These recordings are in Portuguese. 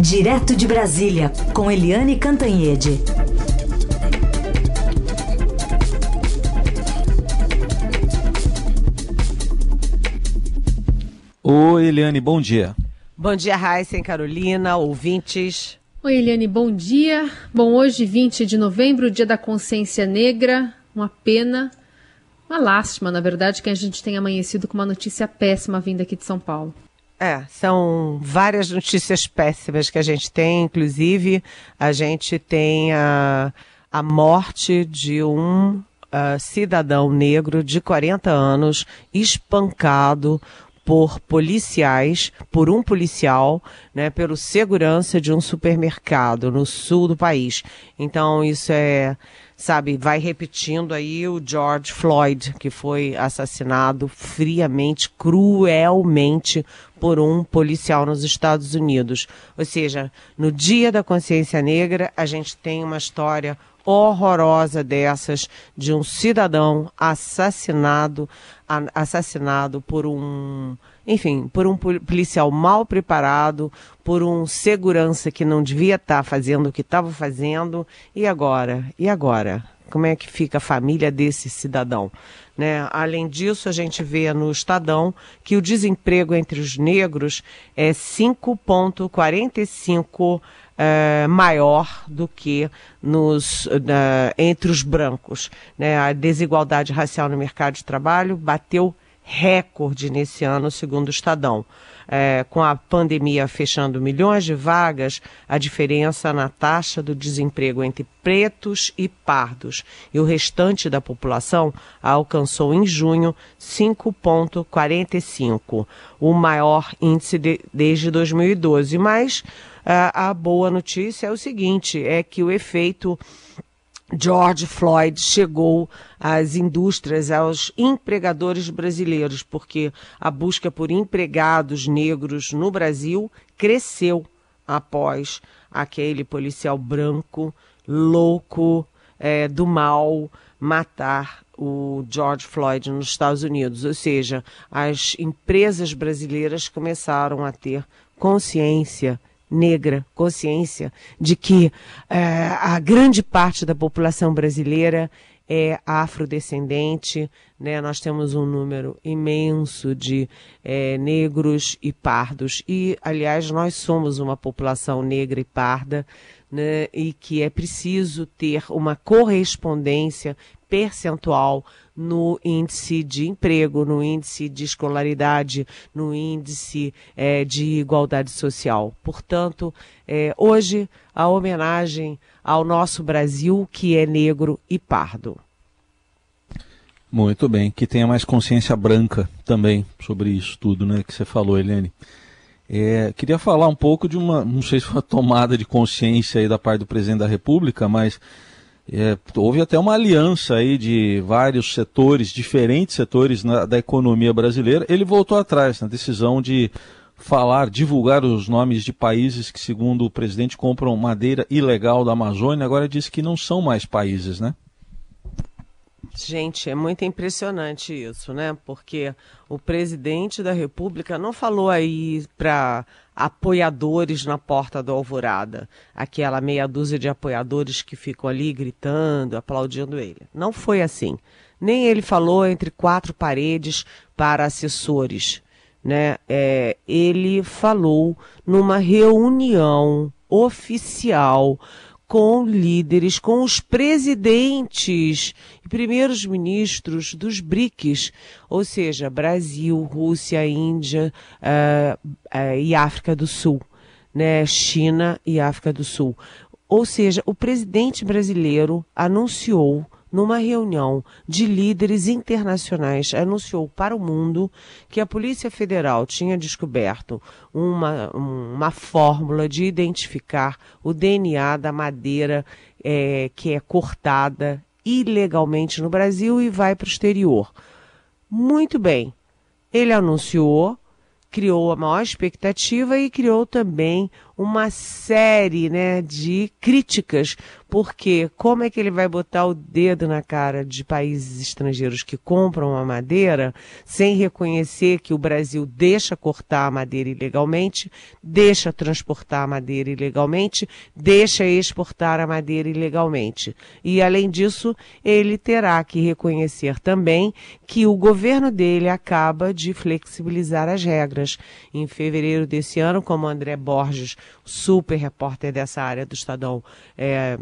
Direto de Brasília, com Eliane Cantanhede. Oi, Eliane, bom dia. Bom dia, Raíssa Carolina, ouvintes. Oi, Eliane, bom dia. Bom, hoje, 20 de novembro, dia da consciência negra, uma pena, uma lástima, na verdade, que a gente tenha amanhecido com uma notícia péssima vinda aqui de São Paulo. É, são várias notícias péssimas que a gente tem, inclusive a gente tem a, a morte de um uh, cidadão negro de 40 anos espancado por policiais, por um policial, né, pelo segurança de um supermercado no sul do país. Então isso é sabe, vai repetindo aí o George Floyd, que foi assassinado friamente, cruelmente por um policial nos Estados Unidos. Ou seja, no Dia da Consciência Negra, a gente tem uma história horrorosa dessas de um cidadão assassinado, assassinado por um, enfim, por um policial mal preparado, por um segurança que não devia estar fazendo o que estava fazendo. E agora? E agora? Como é que fica a família desse cidadão? Né? Além disso, a gente vê no Estadão que o desemprego entre os negros é 5,45 é, maior do que nos, entre os brancos. Né? A desigualdade racial no mercado de trabalho bateu recorde nesse ano, segundo o Estadão é, com a pandemia fechando milhões de vagas, a diferença na taxa do desemprego entre pretos e pardos e o restante da população alcançou em junho 5,45, o maior índice de, desde 2012. Mas a boa notícia é o seguinte: é que o efeito George Floyd chegou às indústrias, aos empregadores brasileiros, porque a busca por empregados negros no Brasil cresceu após aquele policial branco, louco, é, do mal, matar o George Floyd nos Estados Unidos. Ou seja, as empresas brasileiras começaram a ter consciência negra, consciência de que é, a grande parte da população brasileira é afrodescendente, né? Nós temos um número imenso de é, negros e pardos e, aliás, nós somos uma população negra e parda, né? E que é preciso ter uma correspondência percentual no índice de emprego, no índice de escolaridade, no índice é, de igualdade social. Portanto, é, hoje a homenagem ao nosso Brasil, que é negro e pardo. Muito bem, que tenha mais consciência branca também sobre isso tudo, né, que você falou, Helene. É, queria falar um pouco de uma, não sei se foi uma tomada de consciência aí da parte do presidente da República, mas é, houve até uma aliança aí de vários setores, diferentes setores na, da economia brasileira. Ele voltou atrás na decisão de falar, divulgar os nomes de países que, segundo o presidente, compram madeira ilegal da Amazônia. Agora diz que não são mais países, né? Gente, é muito impressionante isso, né? Porque o presidente da República não falou aí para apoiadores na porta do Alvorada, aquela meia dúzia de apoiadores que ficam ali gritando, aplaudindo ele. Não foi assim. Nem ele falou entre quatro paredes para assessores, né? É, ele falou numa reunião oficial com líderes, com os presidentes e primeiros ministros dos BRICS, ou seja, Brasil, Rússia, Índia uh, uh, e África do Sul, né? China e África do Sul. Ou seja, o presidente brasileiro anunciou numa reunião de líderes internacionais, anunciou para o mundo que a Polícia Federal tinha descoberto uma, uma fórmula de identificar o DNA da madeira é, que é cortada ilegalmente no Brasil e vai para o exterior. Muito bem. Ele anunciou, criou a maior expectativa e criou também uma série né, de críticas, porque como é que ele vai botar o dedo na cara de países estrangeiros que compram a madeira sem reconhecer que o Brasil deixa cortar a madeira ilegalmente, deixa transportar a madeira ilegalmente, deixa exportar a madeira ilegalmente. E além disso, ele terá que reconhecer também que o governo dele acaba de flexibilizar as regras. Em fevereiro desse ano, como André Borges super repórter dessa área do Estadão, é,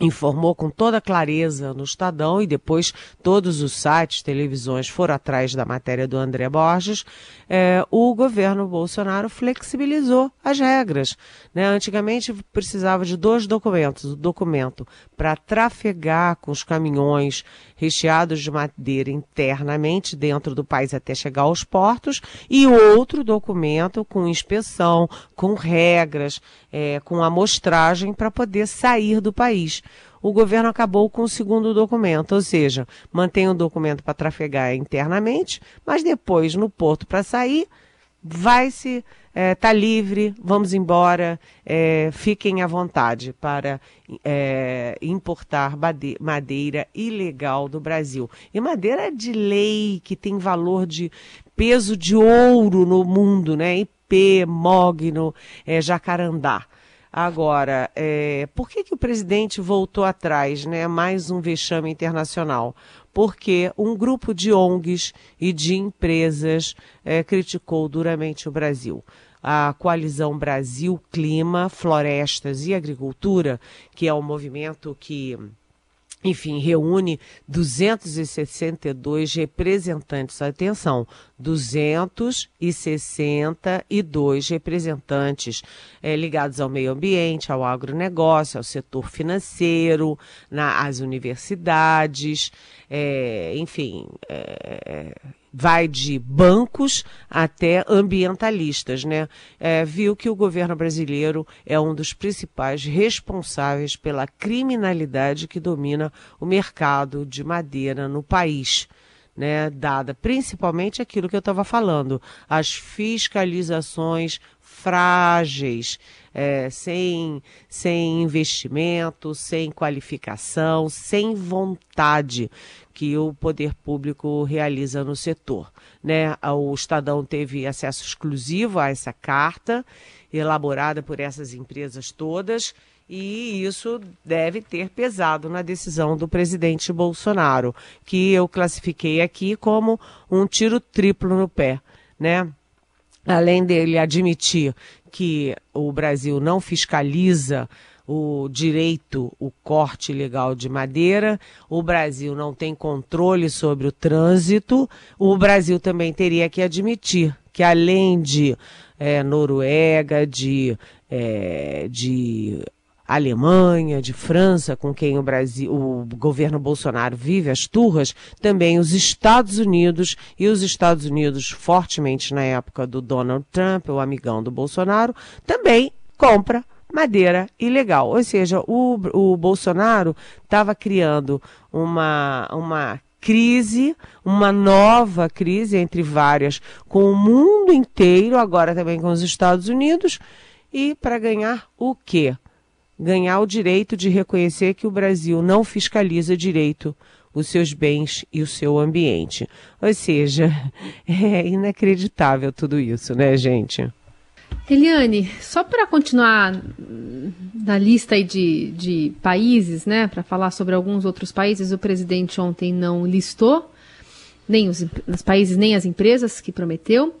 informou com toda clareza no Estadão e depois todos os sites, televisões foram atrás da matéria do André Borges, é, o governo Bolsonaro flexibilizou as regras. Né? Antigamente precisava de dois documentos, o documento para trafegar com os caminhões recheados de madeira internamente dentro do país até chegar aos portos e outro documento com inspeção, com regras, é, com amostragem para poder sair do país o governo acabou com o segundo documento, ou seja, mantém o documento para trafegar internamente, mas depois no porto para sair, vai-se, está é, tá livre, vamos embora, é, fiquem à vontade para é, importar madeira ilegal do Brasil. E madeira de lei, que tem valor de peso de ouro no mundo, né? IP, mogno, é, jacarandá. Agora, é, por que, que o presidente voltou atrás, né? Mais um vexame internacional. Porque um grupo de ONGs e de empresas é, criticou duramente o Brasil a coalizão Brasil Clima, Florestas e Agricultura, que é o um movimento que enfim, reúne 262 representantes, atenção, 262 representantes é, ligados ao meio ambiente, ao agronegócio, ao setor financeiro, na, às universidades, é, enfim, é, vai de bancos até ambientalistas, né? É, viu que o governo brasileiro é um dos principais responsáveis pela criminalidade que domina o mercado de madeira no país. Né, dada principalmente aquilo que eu estava falando, as fiscalizações frágeis, é, sem, sem investimento, sem qualificação, sem vontade que o poder público realiza no setor. Né? O Estadão teve acesso exclusivo a essa carta, elaborada por essas empresas todas, e isso deve ter pesado na decisão do presidente Bolsonaro, que eu classifiquei aqui como um tiro triplo no pé. Né? Além dele admitir que o Brasil não fiscaliza o direito, o corte ilegal de madeira, o Brasil não tem controle sobre o trânsito, o Brasil também teria que admitir que além de é, Noruega, de, é, de Alemanha, de França, com quem o Brasil, o governo Bolsonaro vive as turras, também os Estados Unidos e os Estados Unidos fortemente na época do Donald Trump, o amigão do Bolsonaro, também compra madeira ilegal. Ou seja, o, o Bolsonaro estava criando uma, uma crise, uma nova crise entre várias, com o mundo inteiro, agora também com os Estados Unidos, e para ganhar o quê? Ganhar o direito de reconhecer que o Brasil não fiscaliza direito os seus bens e o seu ambiente. Ou seja, é inacreditável tudo isso, né, gente? Eliane, só para continuar na lista de, de países, né, para falar sobre alguns outros países, o presidente ontem não listou nem os, os países nem as empresas que prometeu,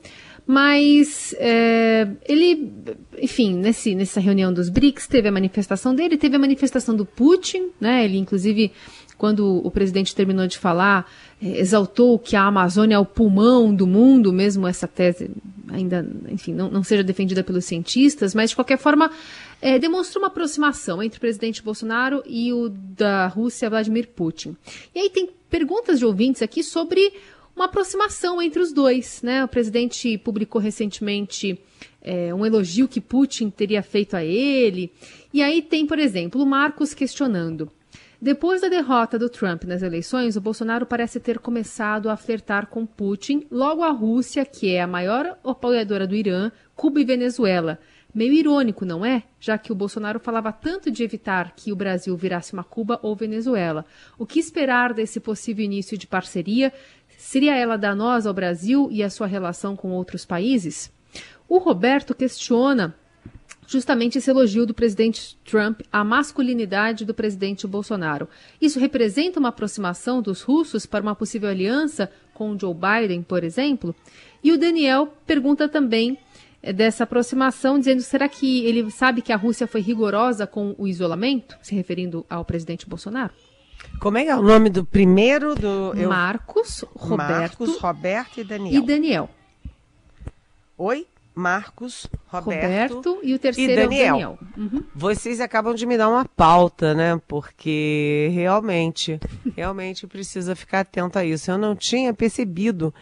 mas é, ele, enfim, nesse, nessa reunião dos BRICS teve a manifestação dele, teve a manifestação do Putin, né, ele inclusive quando o presidente terminou de falar, é, exaltou que a Amazônia é o pulmão do mundo, mesmo essa tese ainda, enfim, não, não seja defendida pelos cientistas, mas de qualquer forma é, uma aproximação entre o presidente Bolsonaro e o da Rússia, Vladimir Putin. E aí tem perguntas de ouvintes aqui sobre uma aproximação entre os dois. Né? O presidente publicou recentemente é, um elogio que Putin teria feito a ele. E aí tem, por exemplo, o Marcos questionando. Depois da derrota do Trump nas eleições, o Bolsonaro parece ter começado a flertar com Putin, logo a Rússia, que é a maior apoiadora do Irã, Cuba e Venezuela. Meio irônico, não é? Já que o Bolsonaro falava tanto de evitar que o Brasil virasse uma Cuba ou Venezuela. O que esperar desse possível início de parceria? Seria ela danosa ao Brasil e a sua relação com outros países? O Roberto questiona justamente esse elogio do presidente Trump à masculinidade do presidente Bolsonaro. Isso representa uma aproximação dos russos para uma possível aliança com Joe Biden, por exemplo? E o Daniel pergunta também eh, dessa aproximação, dizendo: será que ele sabe que a Rússia foi rigorosa com o isolamento, se referindo ao presidente Bolsonaro? Como é, é o nome do primeiro do eu... Marcos, Roberto, Marcos, Roberto e Daniel. E Daniel. Oi? Marcos, Roberto, Roberto e o terceiro e Daniel. É Daniel. Uhum. Vocês acabam de me dar uma pauta, né? Porque realmente, realmente precisa ficar atento a isso. Eu não tinha percebido.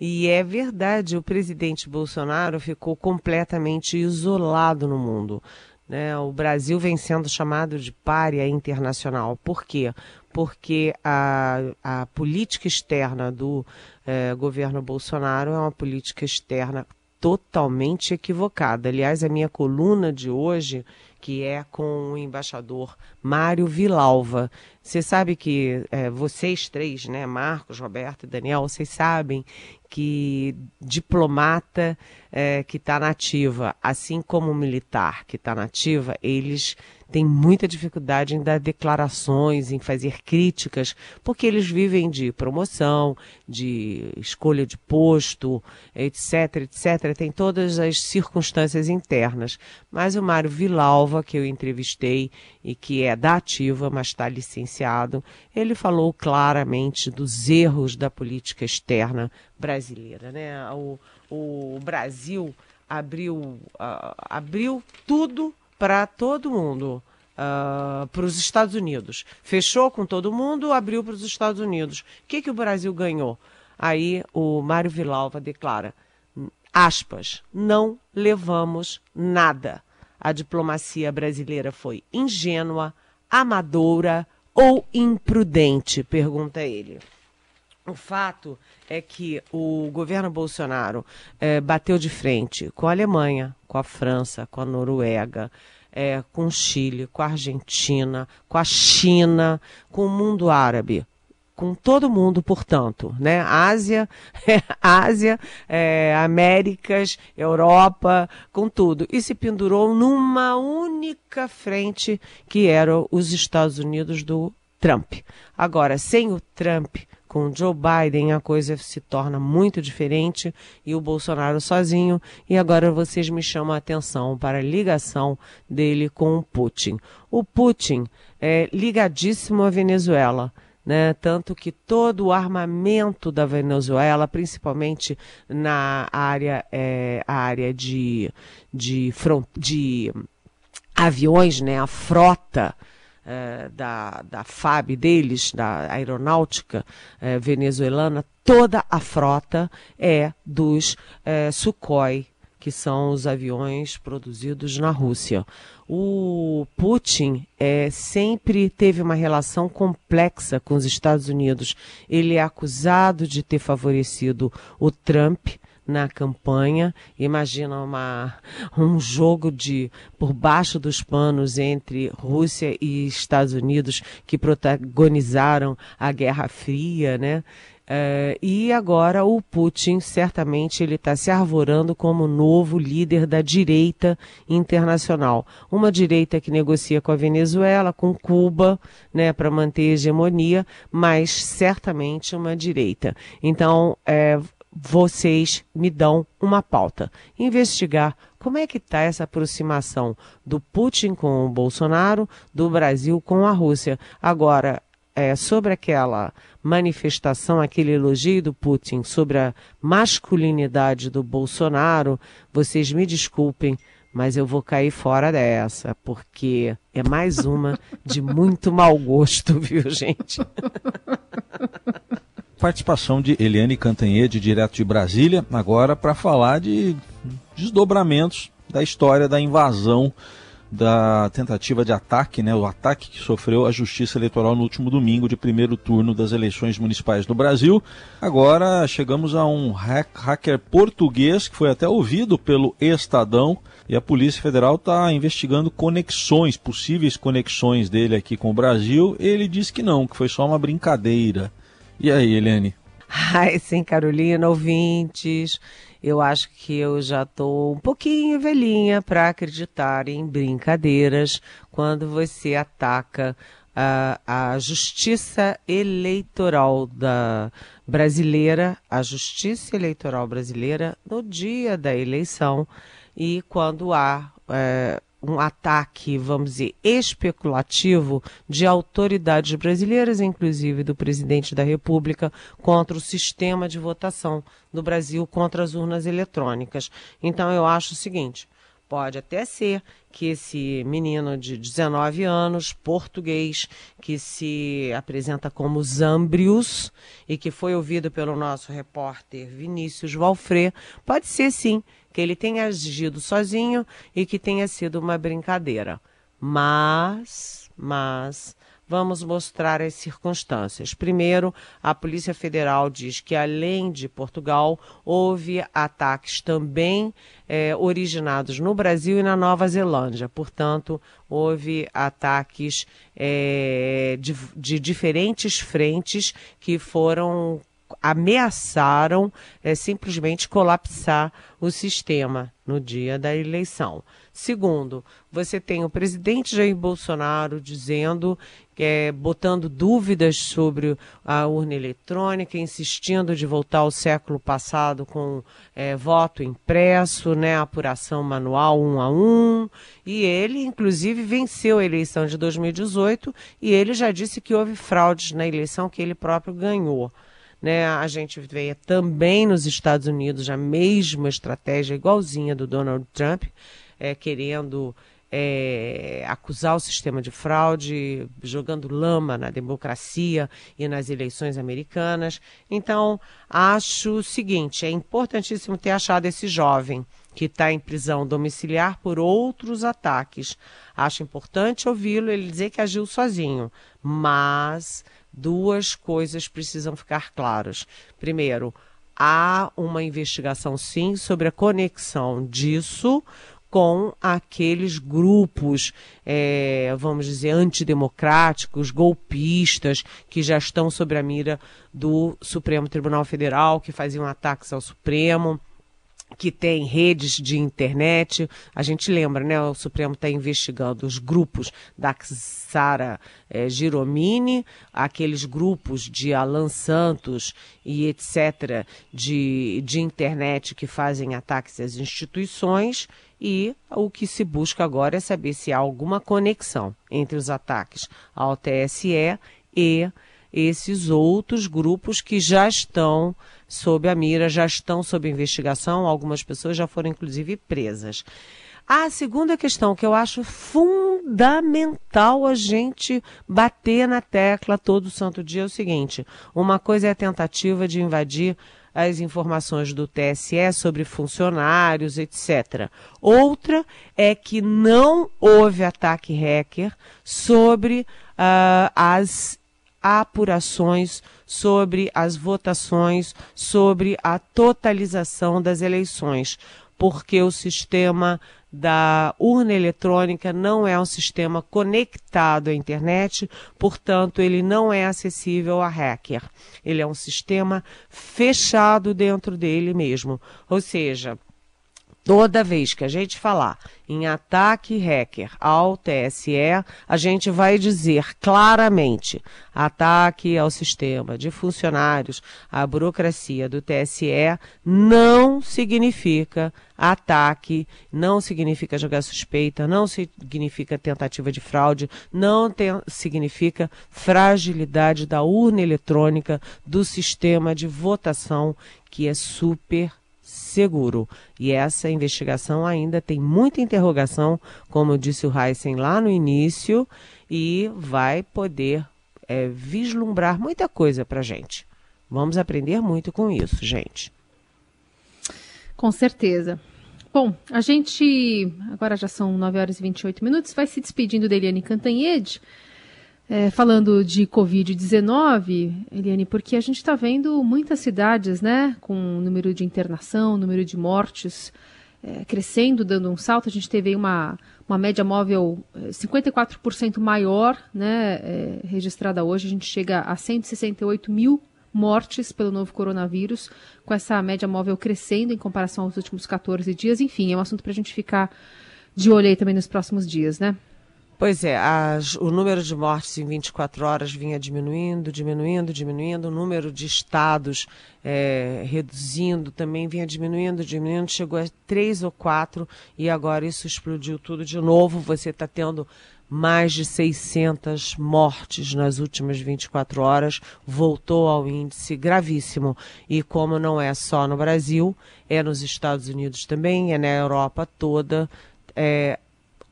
E é verdade, o presidente Bolsonaro ficou completamente isolado no mundo. Né? O Brasil vem sendo chamado de párea internacional. Por quê? Porque a, a política externa do eh, governo Bolsonaro é uma política externa totalmente equivocada. Aliás, a minha coluna de hoje, que é com o embaixador Mário Vilalva. Você sabe que é, vocês três, né, Marcos, Roberto e Daniel, vocês sabem que diplomata é, que está nativa, assim como militar que está nativa, eles têm muita dificuldade em dar declarações, em fazer críticas, porque eles vivem de promoção, de escolha de posto, etc, etc. Tem todas as circunstâncias internas. Mas o Mário Vilalva, que eu entrevistei e que é da ativa, mas está licenciado, ele falou claramente dos erros da política externa brasileira. Né? O, o Brasil abriu, uh, abriu tudo para todo mundo. Uh, para os Estados Unidos. Fechou com todo mundo, abriu para os Estados Unidos. O que, que o Brasil ganhou? Aí o Mário Vilalva declara, aspas, não levamos nada. A diplomacia brasileira foi ingênua, amadora ou imprudente? Pergunta ele. O fato é que o governo Bolsonaro eh, bateu de frente com a Alemanha, com a França, com a Noruega, eh, com o Chile, com a Argentina, com a China, com o mundo árabe com todo mundo, portanto, né? Ásia, Ásia, é, Américas, Europa, com tudo. E se pendurou numa única frente que era os Estados Unidos do Trump. Agora, sem o Trump, com Joe Biden a coisa se torna muito diferente e o Bolsonaro sozinho. E agora vocês me chamam a atenção para a ligação dele com o Putin. O Putin é ligadíssimo à Venezuela né? Tanto que todo o armamento da Venezuela, principalmente na área, é, área de, de, front, de aviões, né? A frota é, da, da FAB deles, da aeronáutica é, venezuelana, toda a frota é dos é, Sukhoi que são os aviões produzidos na Rússia. O Putin é, sempre teve uma relação complexa com os Estados Unidos. Ele é acusado de ter favorecido o Trump na campanha. Imagina uma, um jogo de por baixo dos panos entre Rússia e Estados Unidos que protagonizaram a Guerra Fria, né? Uh, e agora o Putin, certamente, ele está se arvorando como novo líder da direita internacional. Uma direita que negocia com a Venezuela, com Cuba, né, para manter hegemonia, mas certamente uma direita. Então, é, vocês me dão uma pauta. Investigar como é que está essa aproximação do Putin com o Bolsonaro, do Brasil com a Rússia. Agora, é, sobre aquela manifestação, aquele elogio do Putin sobre a masculinidade do Bolsonaro, vocês me desculpem, mas eu vou cair fora dessa, porque é mais uma de muito mau gosto, viu, gente? Participação de Eliane Cantanhede, direto de Brasília, agora para falar de desdobramentos da história da invasão da tentativa de ataque, né, o ataque que sofreu a Justiça Eleitoral no último domingo de primeiro turno das eleições municipais no Brasil. Agora chegamos a um hacker português que foi até ouvido pelo Estadão e a Polícia Federal está investigando conexões, possíveis conexões dele aqui com o Brasil. Ele diz que não, que foi só uma brincadeira. E aí, Helene? Ai, sim, Carolina, ouvintes. Eu acho que eu já estou um pouquinho velhinha para acreditar em brincadeiras quando você ataca a, a justiça eleitoral da brasileira, a justiça eleitoral brasileira no dia da eleição e quando há é, um ataque, vamos dizer, especulativo de autoridades brasileiras, inclusive do presidente da República, contra o sistema de votação do Brasil, contra as urnas eletrônicas. Então, eu acho o seguinte. Pode até ser que esse menino de 19 anos, português, que se apresenta como Zambrius e que foi ouvido pelo nosso repórter Vinícius Valfré, pode ser sim que ele tenha agido sozinho e que tenha sido uma brincadeira. Mas, mas, vamos mostrar as circunstâncias. Primeiro, a Polícia Federal diz que, além de Portugal, houve ataques também é, originados no Brasil e na Nova Zelândia. Portanto, houve ataques é, de, de diferentes frentes que foram ameaçaram é, simplesmente colapsar o sistema no dia da eleição. Segundo, você tem o presidente Jair Bolsonaro dizendo, é, botando dúvidas sobre a urna eletrônica, insistindo de voltar ao século passado com é, voto impresso, né, apuração manual um a um. E ele, inclusive, venceu a eleição de 2018 e ele já disse que houve fraudes na eleição que ele próprio ganhou. Né? A gente vê também nos Estados Unidos a mesma estratégia igualzinha do Donald Trump, é, querendo é, acusar o sistema de fraude, jogando lama na democracia e nas eleições americanas. Então, acho o seguinte: é importantíssimo ter achado esse jovem que está em prisão domiciliar por outros ataques. Acho importante ouvi-lo ele dizer que agiu sozinho, mas duas coisas precisam ficar claras. Primeiro, há uma investigação sim sobre a conexão disso com aqueles grupos, é, vamos dizer, antidemocráticos, golpistas, que já estão sobre a mira do Supremo Tribunal Federal, que faziam ataques ao Supremo que tem redes de internet. A gente lembra, né? O Supremo está investigando os grupos da Sara é, Giromini, aqueles grupos de Alan Santos e etc. de, de internet que fazem ataques às instituições. E o que se busca agora é saber se há alguma conexão entre os ataques ao TSE e esses outros grupos que já estão sob a mira, já estão sob investigação, algumas pessoas já foram inclusive presas. A segunda questão que eu acho fundamental a gente bater na tecla todo santo dia é o seguinte: uma coisa é a tentativa de invadir as informações do TSE sobre funcionários, etc. Outra é que não houve ataque hacker sobre uh, as apurações sobre as votações, sobre a totalização das eleições, porque o sistema da urna eletrônica não é um sistema conectado à internet, portanto, ele não é acessível a hacker. Ele é um sistema fechado dentro dele mesmo. Ou seja, Toda vez que a gente falar em ataque hacker ao TSE, a gente vai dizer claramente ataque ao sistema de funcionários, à burocracia do TSE não significa ataque, não significa jogar suspeita, não significa tentativa de fraude, não tem, significa fragilidade da urna eletrônica do sistema de votação que é super seguro. E essa investigação ainda tem muita interrogação, como disse o Heisen lá no início, e vai poder é, vislumbrar muita coisa para gente. Vamos aprender muito com isso, gente. Com certeza. Bom, a gente, agora já são 9 horas e 28 minutos, vai se despedindo da Eliane Cantanhede, é, falando de Covid-19, Eliane, porque a gente está vendo muitas cidades, né, com número de internação, número de mortes é, crescendo, dando um salto. A gente teve uma, uma média móvel 54% é, maior, né, é, registrada hoje. A gente chega a 168 mil mortes pelo novo coronavírus, com essa média móvel crescendo em comparação aos últimos 14 dias. Enfim, é um assunto para a gente ficar de olho aí também nos próximos dias, né? Pois é, as, o número de mortes em 24 horas vinha diminuindo, diminuindo, diminuindo, o número de estados é, reduzindo também vinha diminuindo, diminuindo, chegou a três ou quatro e agora isso explodiu tudo de novo. Você está tendo mais de 600 mortes nas últimas 24 horas, voltou ao índice gravíssimo. E como não é só no Brasil, é nos Estados Unidos também, é na Europa toda. É,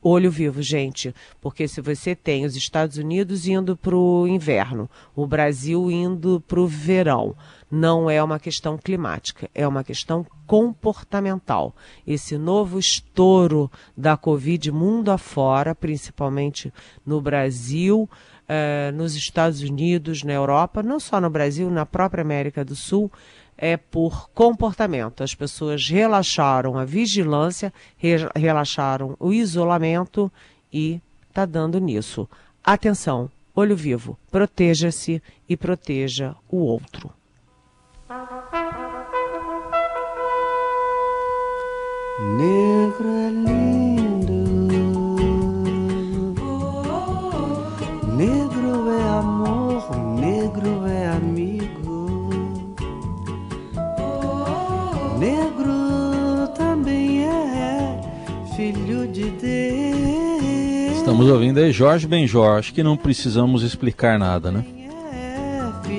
olho vivo, gente, porque se você tem os Estados Unidos indo para o inverno, o Brasil indo para o verão, não é uma questão climática, é uma questão comportamental. Esse novo estouro da Covid mundo afora, principalmente no Brasil, eh, nos Estados Unidos, na Europa, não só no Brasil, na própria América do Sul, é por comportamento. As pessoas relaxaram a vigilância, re relaxaram o isolamento e está dando nisso. Atenção, olho vivo, proteja-se e proteja o outro. Estamos ouvindo aí Jorge Benjor, acho que não precisamos explicar nada, né?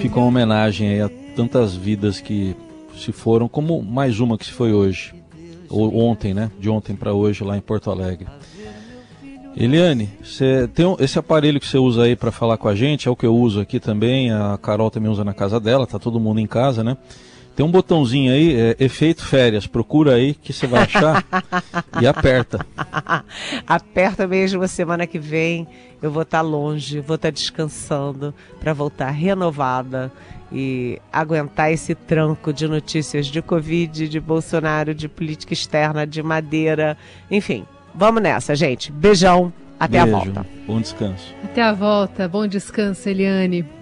Fica uma homenagem aí a tantas vidas que se foram, como mais uma que se foi hoje ou ontem, né? De ontem para hoje lá em Porto Alegre. Eliane, você tem esse aparelho que você usa aí para falar com a gente, é o que eu uso aqui também, a Carol também usa na casa dela, tá todo mundo em casa, né? Tem um botãozinho aí, é, efeito férias, procura aí que você vai achar e aperta. aperta mesmo semana que vem, eu vou estar tá longe, vou estar tá descansando para voltar renovada e aguentar esse tranco de notícias de Covid, de Bolsonaro, de política externa, de Madeira, enfim. Vamos nessa, gente. Beijão. Até Beijo. a volta. Bom descanso. Até a volta. Bom descanso, Eliane.